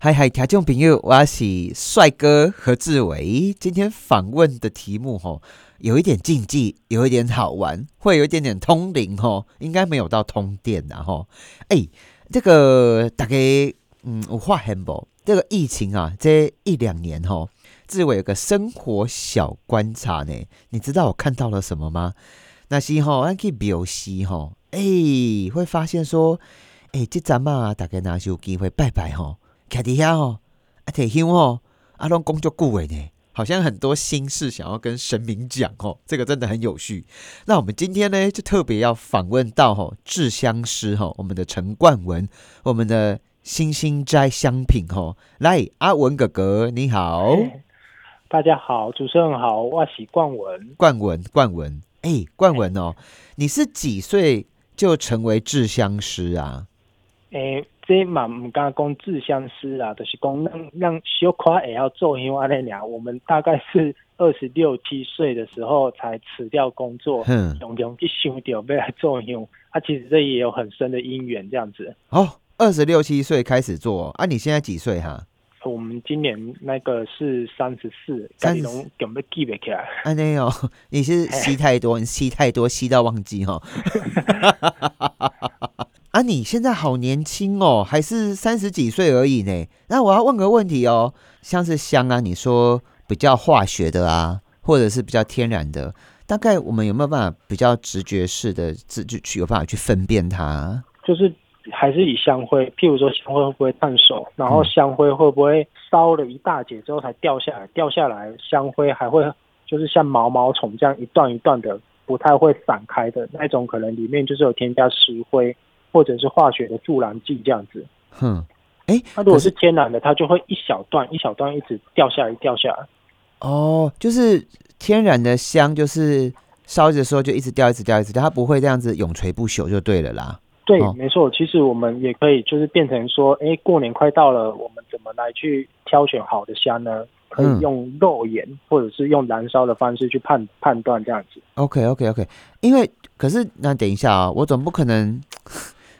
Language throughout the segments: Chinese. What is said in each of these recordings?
嗨嗨，听众朋友，我是帅哥何志伟。今天访问的题目吼，有一点禁忌，有一点好玩，会有一点点通灵吼，应该没有到通电的吼。哎，这个大概嗯，我话很不，这个疫情啊，这一两年吼，志伟有个生活小观察呢。你知道我看到了什么吗？那是吼，俺去表示吼，哎，会发现说，哎，这咱嘛大概拿有机会拜拜吼。徛伫遐吼，啊，提香吼，啊，拢工作顾伟呢，好像很多心事想要跟神明讲吼，这个真的很有趣。那我们今天呢，就特别要访问到吼制香师吼，我们的陈冠文，我们的星星斋香品吼，来，阿文哥哥你好，大家好，主持人好，我是冠文，冠文，冠文，哎，冠文哦，你是几岁就成为制香师啊？诶。这嘛唔敢讲自相思啦，就是讲让让小夸也要做因为那俩，我们大概是 二十六七岁的时候才辞掉工作，用用去想掉要来做香。啊，其实这也有很深的因缘这样子。哦，二十六七岁开始做啊？你现在几岁哈？我们今年那个是三十四，三十四，有没记不起来？啊，没有，你是吸太多，你 吸太多，吸到忘记哈。啊，你现在好年轻哦，还是三十几岁而已呢。那我要问个问题哦，像是香啊，你说比较化学的啊，或者是比较天然的，大概我们有没有办法比较直觉式的自就去有办法去分辨它？就是还是以香灰，譬如说香灰会不会烫手，然后香灰会不会烧了一大截之后才掉下来？掉下来香灰还会就是像毛毛虫这样一段一段的，不太会散开的那种，可能里面就是有添加石灰。或者是化学的助燃剂这样子，哼，哎，那如果是天然的，它就会一小段一小段一直掉下来掉下来。哦，就是天然的香，就是烧的时候就一直掉一直掉一直掉，它不会这样子永垂不朽就对了啦。对，没错。其实我们也可以就是变成说，哎，过年快到了，我们怎么来去挑选好的香呢？可以用肉眼或者是用燃烧的方式去判判断这样子。OK OK OK，因为可是那等一下啊，我总不可能。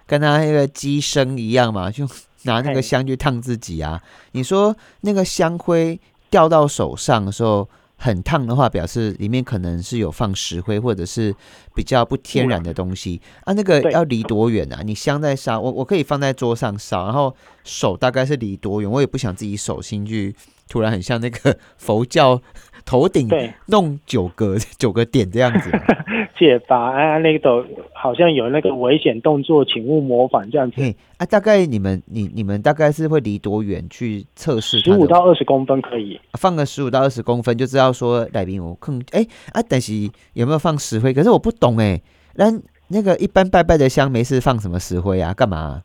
跟他那个机身一样嘛，就 拿那个香去烫自己啊。你说那个香灰掉到手上的时候很烫的话，表示里面可能是有放石灰或者是比较不天然的东西啊。那个要离多远啊？你香在烧，我我可以放在桌上烧，然后手大概是离多远？我也不想自己手心去，突然很像那个佛教。头顶弄九个 九个点这样子，解法啊，那个好像有那个危险动作，请勿模仿这样子。啊，大概你们你你们大概是会离多远去测试？十五到二十公分可以，放个十五到二十公分就知道说来宾我更哎啊，但是有没有放石灰？可是我不懂哎，那那个一般拜拜的香没事放什么石灰啊？干嘛？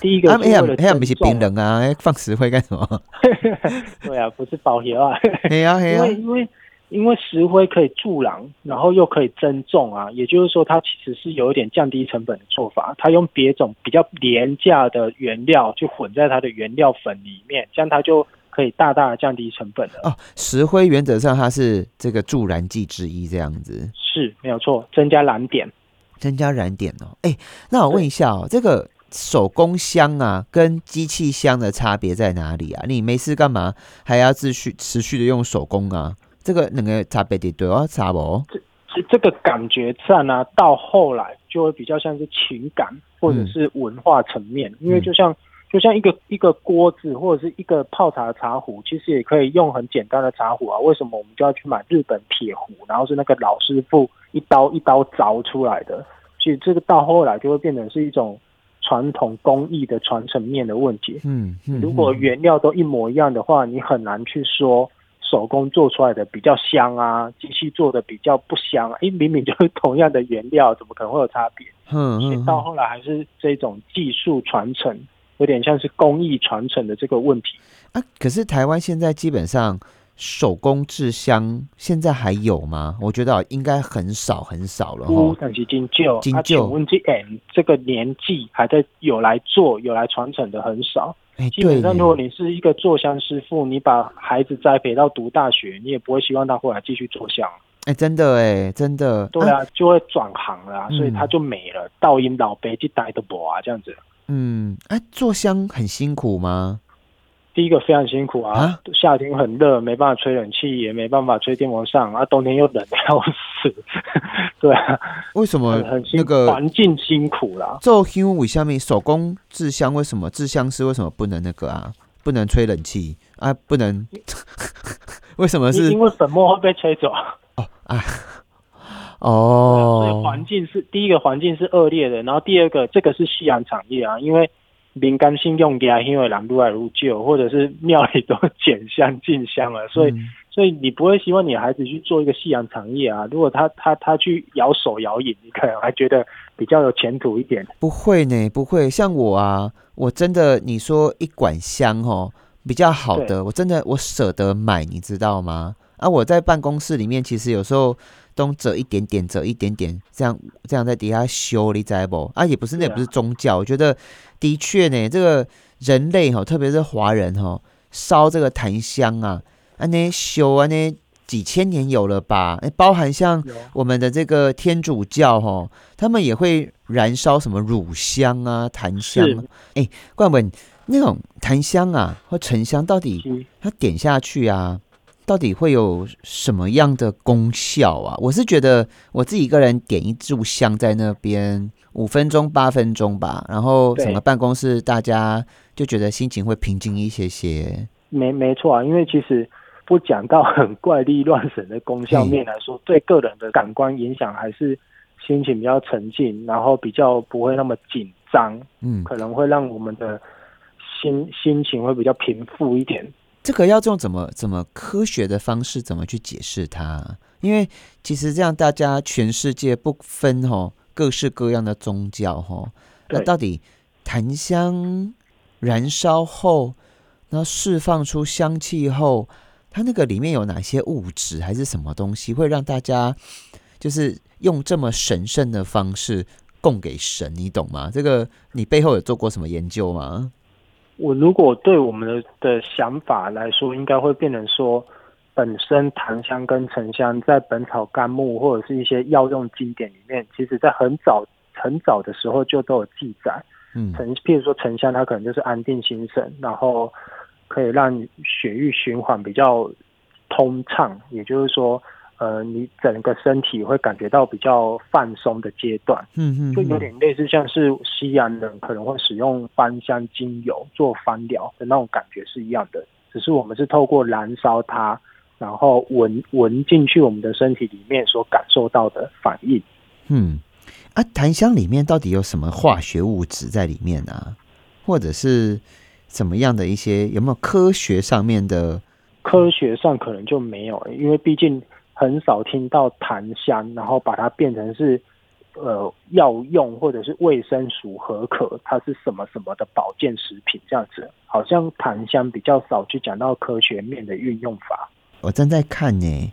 第一个，哎呀，哎呀，不是冰冷啊，放石灰干什么？对啊，不是保险 啊。嘿呀嘿呀，因为因为因为石灰可以助燃，然后又可以增重啊，也就是说，它其实是有一点降低成本的做法。它用别种比较廉价的原料去混在它的原料粉里面，这样它就可以大大的降低成本了。哦，石灰原则上它是这个助燃剂之一，这样子是没有错，增加燃点，增加燃点哦。哎，那我问一下哦，这个。手工香啊，跟机器香的差别在哪里啊？你没事干嘛还要继续持续的用手工啊？这个两个差别的对哦，差不？这这个感觉上呢，到后来就会比较像是情感或者是文化层面，因为就像就像一个一个锅子或者是一个泡茶的茶壶，其实也可以用很简单的茶壶啊。为什么我们就要去买日本铁壶，然后是那个老师傅一刀一刀凿出来的？所以这个到后来就会变成是一种。传统工艺的传承面的问题，嗯，如果原料都一模一样的话，你很难去说手工做出来的比较香啊，机器做的比较不香。哎，明明就是同样的原料，怎么可能会有差别？嗯所以到后来还是这种技术传承，有点像是工艺传承的这个问题啊。可是台湾现在基本上。手工制香现在还有吗？我觉得应该很少很少了哈。但是金旧，金旧，问这这个年纪还在有来做、有来传承的很少。基本上，如果你是一个做香师傅，你把孩子栽培到读大学，你也不会希望他回来继续做香。哎，真的哎，真的。对啊，就会转行了，所以他就没了。倒音老辈就待的薄啊，这样子。嗯，哎，做香很辛苦吗？第一个非常辛苦啊，啊夏天很热，没办法吹冷气，也没办法吹电风扇，啊，冬天又冷的要死，对啊，为什么很很辛那个环境辛苦啦。做香为下面手工制香为什么制香师为什么不能那个啊？不能吹冷气啊？不能？为什么是因因为粉末会被吹走，哦 啊？所以哦，环境是第一个环境是恶劣的，然后第二个这个是夕阳产业啊，因为敏感性用家因为人愈来愈旧，或者是庙里都减香进香了，所以、嗯所以你不会希望你孩子去做一个夕阳产业啊。如果他他他去摇手摇影，你可能还觉得比较有前途一点。不会呢，不会。像我啊，我真的你说一管香哦，比较好的，我真的我舍得买，你知道吗？啊，我在办公室里面，其实有时候东折一点点，折一点点，这样这样在底下修，你知不？啊，也不是那也不是宗教，我觉得的确呢，这个人类哈，特别是华人哈，烧这个檀香啊，啊那修啊那几千年有了吧？哎，包含像我们的这个天主教哈，他们也会燃烧什么乳香啊、檀香啊。哎，冠文，那种檀香啊或沉香，到底它点下去啊，到底会有什么样的功效啊？我是觉得我自己一个人点一炷香在那边五分钟、八分钟吧，然后整个办公室大家就觉得心情会平静一些些。没没错啊，因为其实不讲到很怪力乱神的功效面来说，对个人的感官影响还是心情比较沉静，然后比较不会那么紧张，嗯，可能会让我们的心心情会比较平复一点。这个要用怎么怎么科学的方式怎么去解释它？因为其实这样大家全世界不分吼各式各样的宗教吼，那到底檀香燃烧后，然后释放出香气后，它那个里面有哪些物质还是什么东西会让大家就是用这么神圣的方式供给神？你懂吗？这个你背后有做过什么研究吗？我如果对我们的的想法来说，应该会变成说，本身檀香跟沉香在《本草纲目》或者是一些药用经典里面，其实在很早很早的时候就都有记载。嗯沉，譬如说沉香，它可能就是安定心神，然后可以让血液循环比较通畅，也就是说，呃，你整个身体会感觉到比较放松的阶段。嗯嗯，就有嗯点类似像是西洋人可能会使用芳香精油做芳疗的那种感觉是一样的，只是我们是透过燃烧它，然后闻闻进去我们的身体里面所感受到的反应。嗯，啊，檀香里面到底有什么化学物质在里面啊？或者是怎么样的一些有没有科学上面的？科学上可能就没有，因为毕竟很少听到檀香，然后把它变成是呃药用或者是卫生署合可，它是什么什么的保健食品这样子，好像檀香比较少去讲到科学面的运用法。我正在看呢，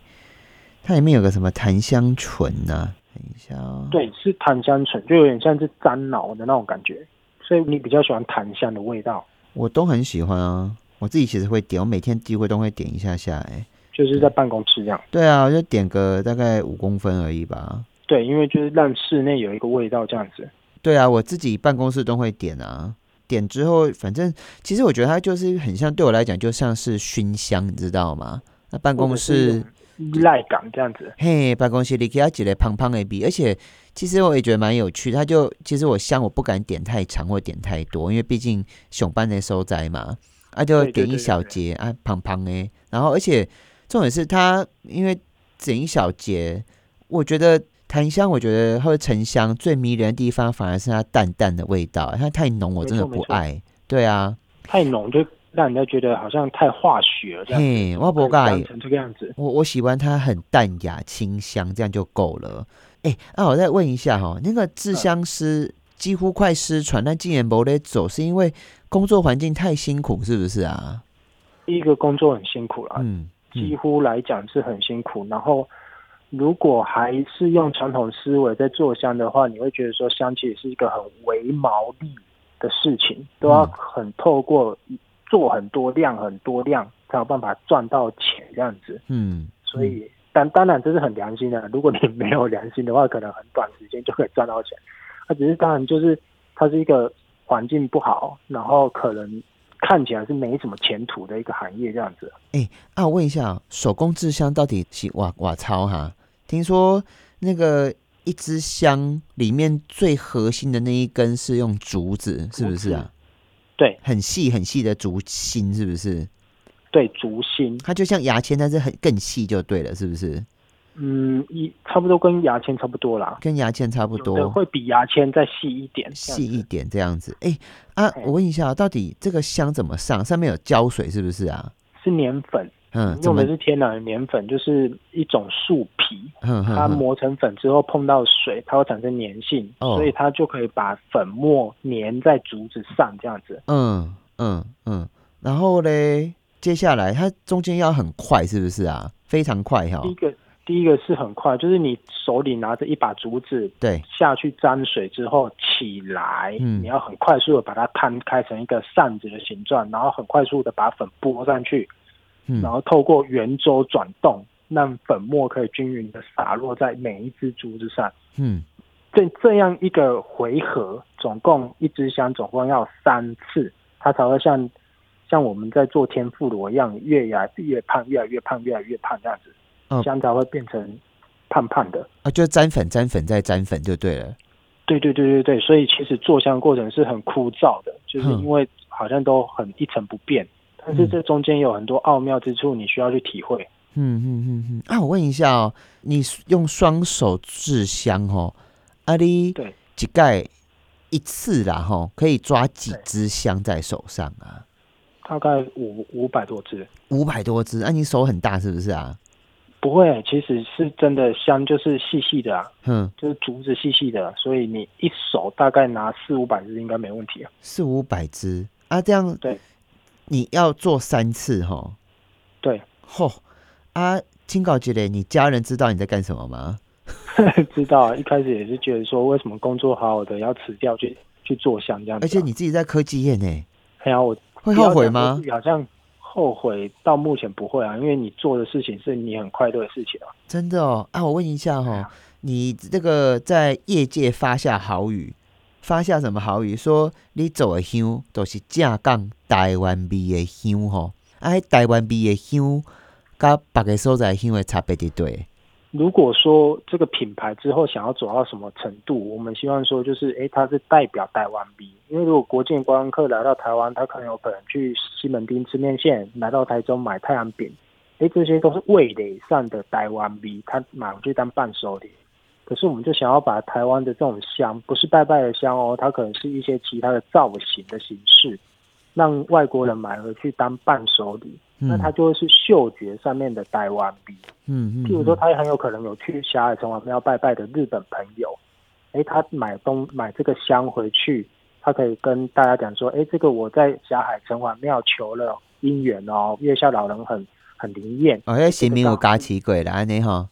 它里面有个什么檀香醇呢、等一下哦，对，是檀香醇，就有点像是樟脑的那种感觉，所以你比较喜欢檀香的味道，我都很喜欢啊。我自己其实会点，我每天机会都会点一下下。哎，就是在办公室这样。对啊，我就点个大概五公分而已吧。对，因为就是让室内有一个味道这样子。对啊，我自己办公室都会点啊。点之后，反正其实我觉得它就是很像，对我来讲就像是熏香，你知道吗？那办公室依赖感这样子。嘿，办公室里给他挤了胖胖 A B，，而且其实我也觉得蛮有趣。他就其实我香我不敢点太长或点太多，因为毕竟熊班的收窄嘛，啊就点一小节啊胖胖的。然后而且重点是它因为整一小节，我觉得檀香我觉得或者沉香最迷人的地方反而是它淡淡的味道，它太浓我真的不爱。对啊，太浓就让人家觉得好像太化学了这样子。嘿，我不成这个样子。我我喜欢它很淡雅清香，这样就够了。哎、那、我再问一下哈，那个制香师几乎快失传，但竟然没得走，是因为工作环境太辛苦，是不是啊？第一个工作很辛苦啦，嗯嗯几乎来讲是很辛苦。然后，如果还是用传统思维在做香的话，你会觉得说香其实是一个很微毛利的事情，都要嗯很透过做很多量很多量才有办法赚到钱这样子。嗯，所以，但当然这是很良心的。如果你没有良心的话，可能很短时间就可以赚到钱。那只是当然就是它是一个环境不好，然后可能看起来是没什么前途的一个行业这样子。哎，啊，我问一下，手工制香到底是瓦瓦超哈？听说那个一支香里面最核心的那一根是用竹子，是不是啊？对，很细很细的竹芯，是不是？对，竹芯，它就像牙签，但是很更细就对了，是不是？嗯，一差不多跟牙签差不多啦，跟牙签差不多，会比牙签再细一点，细一点这样子。哎啊，我问一下，到底这个香怎么上？上面有胶水是不是啊？是粘粉，嗯，用的是天然的粘粉，就是一种树皮，嗯它磨成粉之后碰到水，它会产生粘性，所以它就可以把粉末粘在竹子上这样子。嗯嗯嗯，然后嘞，接下来它中间要很快，是不是啊？非常快哈。第一个。第一个是很快，就是你手里拿着一把竹子，对，下去沾水之后起来，嗯，你要很快速的把它摊开成一个扇子的形状，然后很快速的把粉拨上去，嗯，然后透过圆周转动，让粉末可以均匀的洒落在每一只竹子上，嗯，这这样一个回合，总共一支香总共要三次，它才会像像我们在做天妇罗一样，越来越胖，越来越胖，越来越胖这样子。香才会变成胖胖的啊，就沾粉、沾粉再沾粉就对了。对对对对对，所以其实做香过程是很枯燥的，就是因为好像都很一成不变，但是这中间有很多奥妙之处，你需要去体会。嗯嗯嗯嗯。啊，我问一下哦，你用双手制香哦，阿你对几盖一次啦哈，可以抓几支香在手上啊？大概五五百多支。五百多支，啊，你手很大是不是啊？不会，其实是真的香，就是细细的啊，嗯，就是竹子细细的，所以你一手大概拿四五百只应该没问题啊。四五百只啊，这样对，你要做三次哈。对，嚯啊，清告杰嘞，你家人知道你在干什么吗？知道，一开始也是觉得说，为什么工作好好的要辞掉去去做香这样？而且你自己在科技业呢，哎呀，我会后悔吗？好像。后悔到目前不会啊，因为你做的事情是你很快乐的事情啊。真的哦，啊，我问一下哈，你这个在业界发下好语，发下什么好语？说你做的香都是正港台湾味的香吼，啊，台湾味的香，甲别个所在香的差别伫对。如果说这个品牌之后想要走到什么程度，我们希望说就是，哎，它是代表台湾 B。因为如果国际观光客来到台湾，他可能有可能去西门町吃面线，来到台中买太阳饼，哎，这些都是味蕾上的台湾 B，他买回去当伴手礼。可是我们就想要把台湾的这种香，不是拜拜的香哦，它可能是一些其他的造型的形式，让外国人买回去当伴手礼。那它就会是嗅觉上面的台湾币，嗯嗯，譬如说，他也很有可能有去霞海城隍庙拜拜的日本朋友，哎，他买东买这个香回去，他可以跟大家讲说，哎，这个我在霞海城隍庙求了姻缘哦，月下老人很很灵验，哦，那神明有加持鬼啦安尼哈。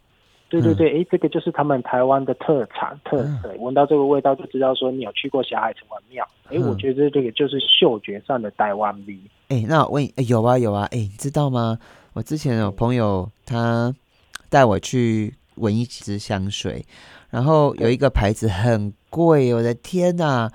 对对对，哎，这个就是他们台湾的特产特色，闻到这个味道就知道说你有去过霞海城隍庙。哎，我觉得这个就是嗅觉上的台湾味。哎，那我问，有啊有啊，哎，你知道吗？我之前有朋友他带我去闻一支香水，然后有一个牌子很贵，我的天哪！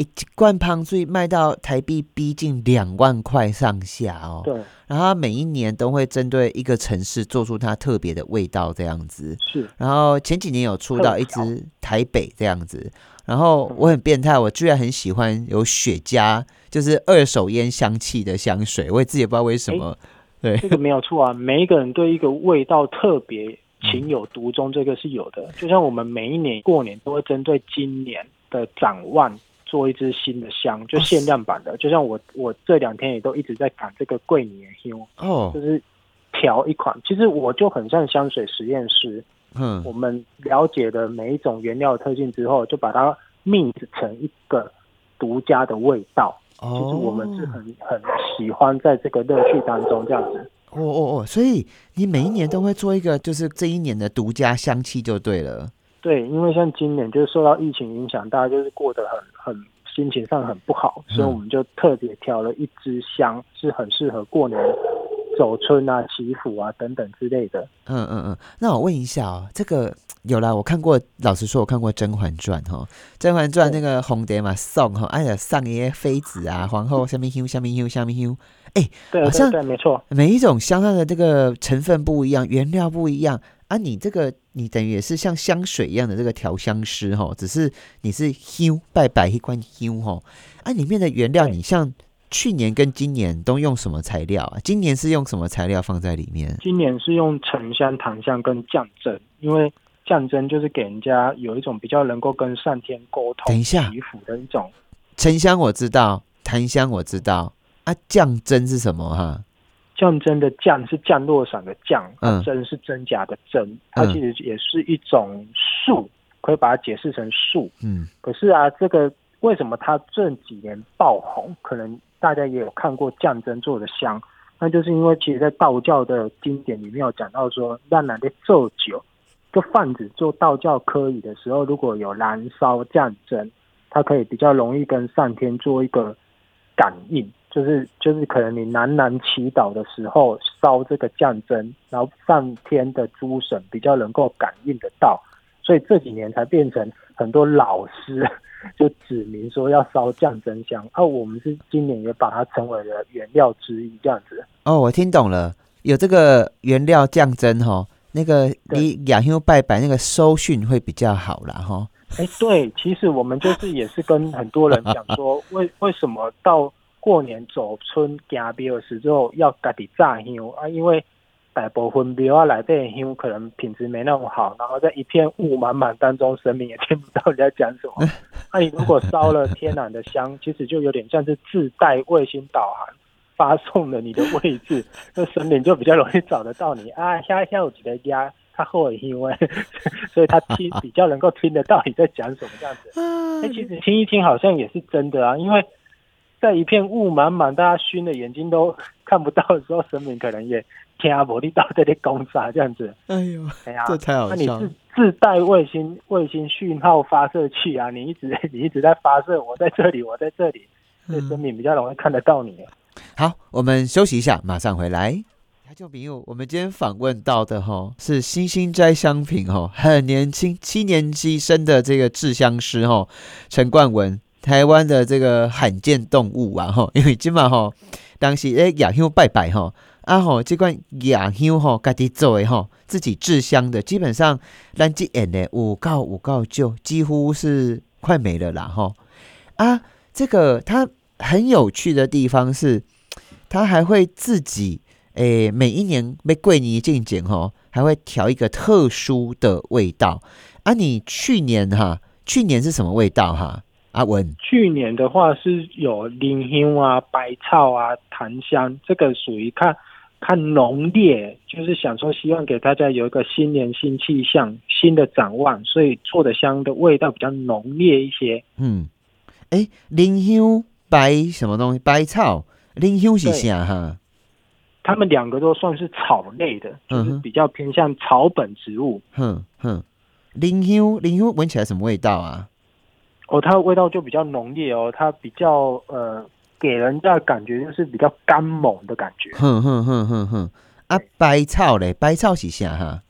一罐胖水卖到台币逼近两万块上下哦。对。然后每一年都会针对一个城市做出它特别的味道，这样子。是。然后前几年有出到一支台北这样子，然后我很变态，我居然很喜欢有雪茄，就是二手烟香气的香水，我也自己也不知道为什么。对。这个没有错啊，每一个人对一个味道特别情有独钟，这个是有的。就像我们每一年过年都会针对今年的展望。做一支新的香，就限量版的，就像我我这两天也都一直在赶这个桂年香哦，就是调一款。其实我就很像香水实验室，嗯，我们了解了每一种原料特性之后，就把它 mix 成一个独家的味道。哦，就是我们是很很喜欢在这个乐趣当中这样子。哦哦哦，所以你每一年都会做一个，就是这一年的独家香气就对了。对，因为像今年就是受到疫情影响，大家就是过得很很心情上很不好，所以我们就特别挑了一支香，是很适合过年走春啊、祈福啊等等之类的。嗯嗯嗯，那我问一下哦，这个有啦，我看过。老实说，我看过《甄嬛传》哈，《甄嬛传》那个红蝶嘛，送哈，哎呀，上一些妃子啊，皇后下面 Q 下面 Q 下面 Q，哎，对，好像对，没错。每一种香它的这个成分不一样，原料不一样啊。你这个你等于也是像香水一样的这个调香师哈，只是你是 Q 拜拜一关 Q 哈，啊，里面的原料你像。去年跟今年都用什么材料啊？今年是用什么材料放在里面？今年是用沉香、檀香跟降真，因为降真就是给人家有一种比较能够跟上天沟通、等一下祈福的一种。沉香我知道，檀香我知道，啊，降真是什么哈？降真的降是降落伞的降，真是真假的真，它其实也是一种树，可以把它解释成树。嗯，可是啊，这个为什么它这几年爆红？可能大家也有看过降真做的香，那就是因为其实，在道教的经典里面有讲到说，让男的做酒，就贩子做道教科仪的时候，如果有燃烧降真，它可以比较容易跟上天做一个感应，就是就是可能你喃喃祈祷的时候烧这个降真，然后上天的诸神比较能够感应得到，所以这几年才变成很多老师。就指明说要烧降真香，而我们是今年也把它成为了原料之一，这样子。哦，我听懂了，有这个原料降真哈，那个你雅香拜拜那个收讯会比较好啦哈。哎，对，其实我们就是也是跟很多人讲说，为为什么到过年走春加标的时候要家己炸香啊？因为大部分庙啊来的香可能品质没那么好，然后在一片雾满满当中，神明也听不到你在讲什么。那你如果烧了天然的香，其实就有点像是自带卫星导航发送了你的位置，那神明就比较容易找得到你啊。下下午几个家，他后因为，所以他听比较能够听得到你在讲什么这样子。那其实听一听好像也是真的啊，因为在一片雾满满，大家熏的眼睛都看不到的时候，神明可能也。天啊，魔力到这里攻杀这样子，哎呦，哎呀，这太好笑。那你自自带卫星卫星讯号发射器啊？你一直 你一直在发射，我在这里，我在这里，这生命比较容易看得到你。好，我们休息一下，马上回来。台中朋友，我们今天访问到的哈是星星摘香品哈，很年轻，七年级生的这个制香师哈，陈冠文，台湾的这个罕见动物啊哈，因为今晚哈当时诶亚香拜拜哈。啊吼，这款雅香吼，家己做的吼，自己制香的，基本上咱这演的五告五告就几乎是快没了啦吼。啊，这个它很有趣的地方是，它还会自己诶，每一年被桂尼进检吼，还会调一个特殊的味道。啊，你去年哈，去年是什么味道哈？阿文，去年的话是有灵香啊、百草啊、檀香，这个属于看。看浓烈，就是想说，希望给大家有一个新年新气象、新的展望，所以做的香的味道比较浓烈一些。嗯，哎，灵香白什么东西？百草灵香是啥哈？他们两个都算是草类的，就是比较偏向草本植物。哼哼，灵香灵香闻起来什么味道啊？哦，它的味道就比较浓烈哦，它比较呃。给人家感觉就是比较干猛的感觉。哼哼哼哼哼，啊，百草嘞，百草是啥哈？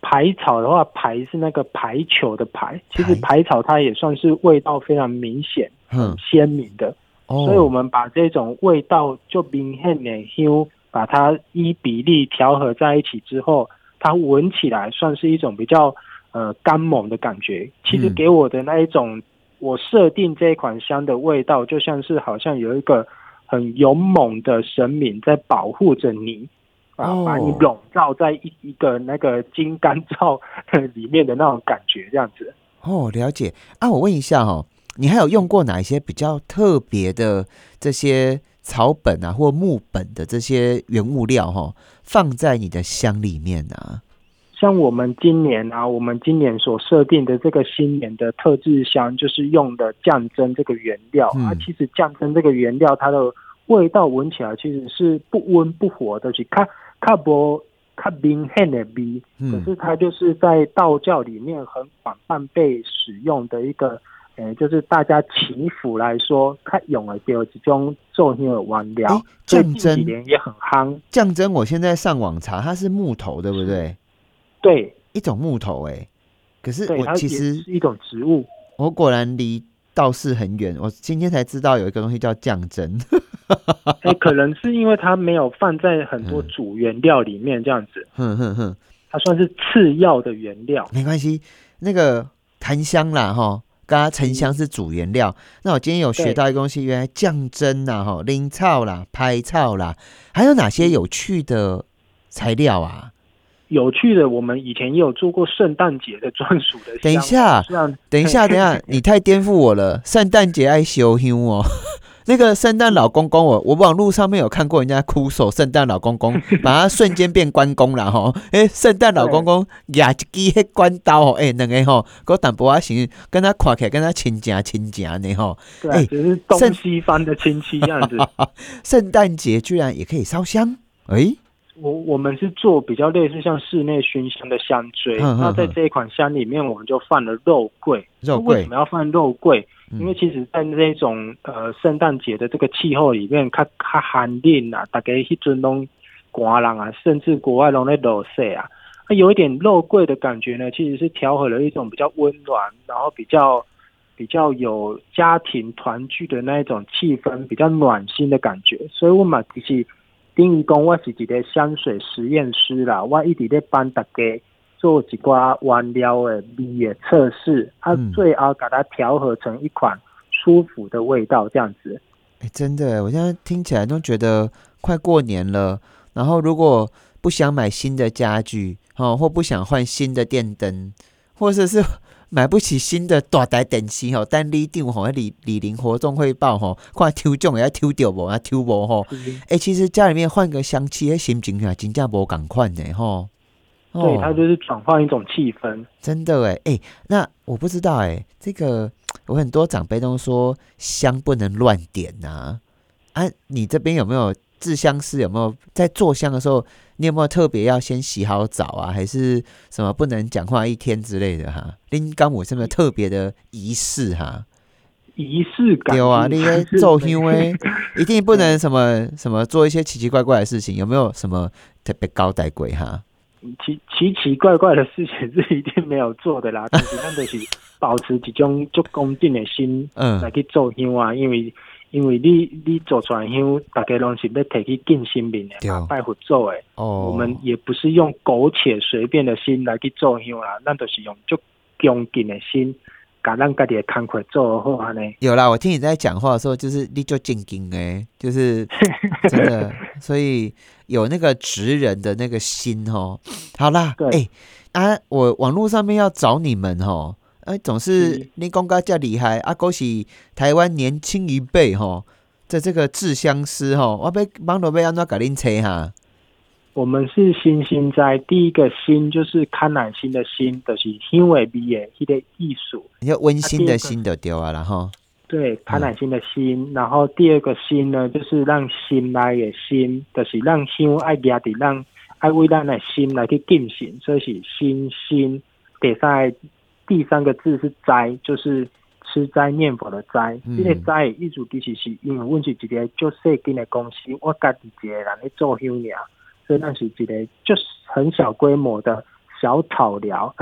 排草的话，排是那个排球的排，其实排草它也算是味道非常明显、很鲜明的。所以我们把这种味道就明显的香，把它依比例调和在一起之后，它闻起来算是一种比较呃干猛的感觉。其实给我的那一种。我设定这一款香的味道，就像是好像有一个很勇猛的神明在保护着你，啊，把你笼罩在一一个那个金干罩里面的那种感觉，这样子。哦，了解啊。我问一下哈，你还有用过哪一些比较特别的这些草本啊，或木本的这些原物料哈，放在你的香里面呢？像我们今年啊，我们今年所设定的这个新年的特制香，就是用的降真这个原料啊。其实降真这个原料，它的味道闻起来其实是不温不火的，去看看不看明显的味。可是它就是在道教里面很广泛被使用的一个，呃，就是大家祈福来说，看用的第二种做那个原料。降真也很夯。降真，我现在上网查，它是木头，对不对？对，一种木头，哎，可是我其实是一种植物。我果然离道士很远，我今天才知道有一个东西叫酱蒸。哎，可能是因为它没有放在很多嗯主原料里面，这样子，哼哼哼，它算是次要的原料。没关系，那个檀香啦哈，刚刚沉香是主原料。那我今天有学到一个东西，原来酱蒸啦哈，灵草啦、拍草啦，还有哪些有趣的材料啊？有趣的，我们以前也有做过圣诞节的专属的。等一下等一下，等一下，你太颠覆我了！圣诞节爱修香哦。那个圣诞老公公我，我网络上面有看过人家哭手圣诞老公公，把他瞬间变关公了吼。诶、圣诞老公公拿一支迄关刀吼，诶、两个吼，个淡薄啊行，跟他看起来跟他亲家亲家呢吼。对、只是东圣西方的亲戚样子。圣诞节居然也可以烧香，诶、我我们是做比较类似像室内熏香的香锥，嗯嗯那在嗯这一款香里面，我们就放了肉桂。肉桂为什么要放肉桂？嗯因为其实，在那种呃圣诞节的这个气候里面，较较寒冷啊，大家迄阵拢寒人啊，甚至国外拢在落雪啊，那有一点肉桂的感觉呢，其实是调和了一种比较温暖，然后比较比较有家庭团聚的那一种气氛，比较暖心的感觉。所以我嘛其实等于讲，我是一个香水实验师啦，我一直在帮大家。做一寡原料的味的测试，啊嗯，最后把它调和成一款舒服的味道，这样子。哎、真的，我现在听起来都觉得快过年了。然后如果不想买新的家具，哦，或不想换新的电灯，或者是买不起新的大台电视吼，但你定吼李李林活动汇报吼，看抽奖也要抽到无啊，抽无吼。哎、其实家里面换个香气，迄心情啊，真正无共款的吼。哦对，它就是转换一种气氛。真的哎哎，那我不知道哎，这个我很多长辈都说香不能乱点呐、啊。你这边有没有制香师？有没有在做香的时候，你有没有特别要先洗好澡啊，还是什么不能讲话一天之类的哈？林刚我是不是特别的仪式哈？仪式感有啊，是你在是做香诶，一定不能什么什么做一些奇奇怪怪的事情，有没有什么特别高代鬼哈？奇奇奇怪怪的事情是一定没有做的啦，但是咱就是保持一种足恭敬的心嗯来去做香啊，因为因为你你做出来的香，大家拢是要提去敬神明的拜佛做的。哦，我们也不是用苟且随便的心来去做香啦，咱都是用足恭敬的心，把咱家己的工课做好安尼。有啦，我听你在讲话的时候，就是你就敬敬诶，就是 真的，所以有那个职人的那个心哦。好啦，对哎、啊，我网络上面要找你们哦，哎、总是嗯你讲个这厉害啊，恭喜台湾年轻一辈吼在这个制香师吼，我要帮到要安怎甲恁找哈？我们是新心斋，第一个心就是康乃馨的心，就是香味味的迄个艺术。你要温馨的心就对啊啦哈。对，康乃馨的心，然后第二个心呢，就是让心来的心，就是让心爱家的，让爱为咱的心来去进行，所以是心心。第三第三个字是斋，就是吃斋念佛的斋。嗯这个斋的意思其实是因为阮是一个足细间的公司，我家己一个人咧做休尔，所以咱是一个就是很小规模的小草寮，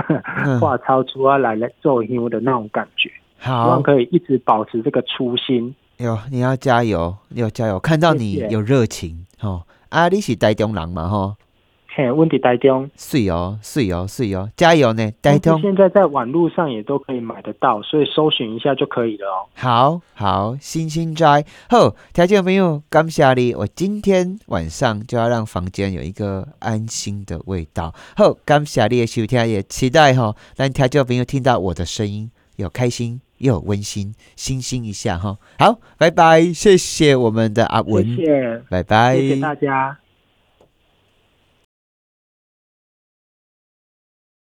嗯 画超出啊来来做香的那种感觉。好希望，可以一直保持这个初心。哟你要加油，你要加油，看到你有热情哦。啊，你是台中人嘛吼？嘿，问题台中，是哦，是哦，是哦，加油呢，台中。现在在网络上也都可以买得到，所以搜寻一下就可以了哦。好好，星星斋好，条件朋友，感谢你，我今天晚上就要让房间有一个安心的味道。好，感谢你的收听，也期待哈，让条件朋友听到我的声音，有开心又有温馨，星星一下哈。好，拜拜，谢谢我们的阿文，谢谢，拜拜，谢谢大家。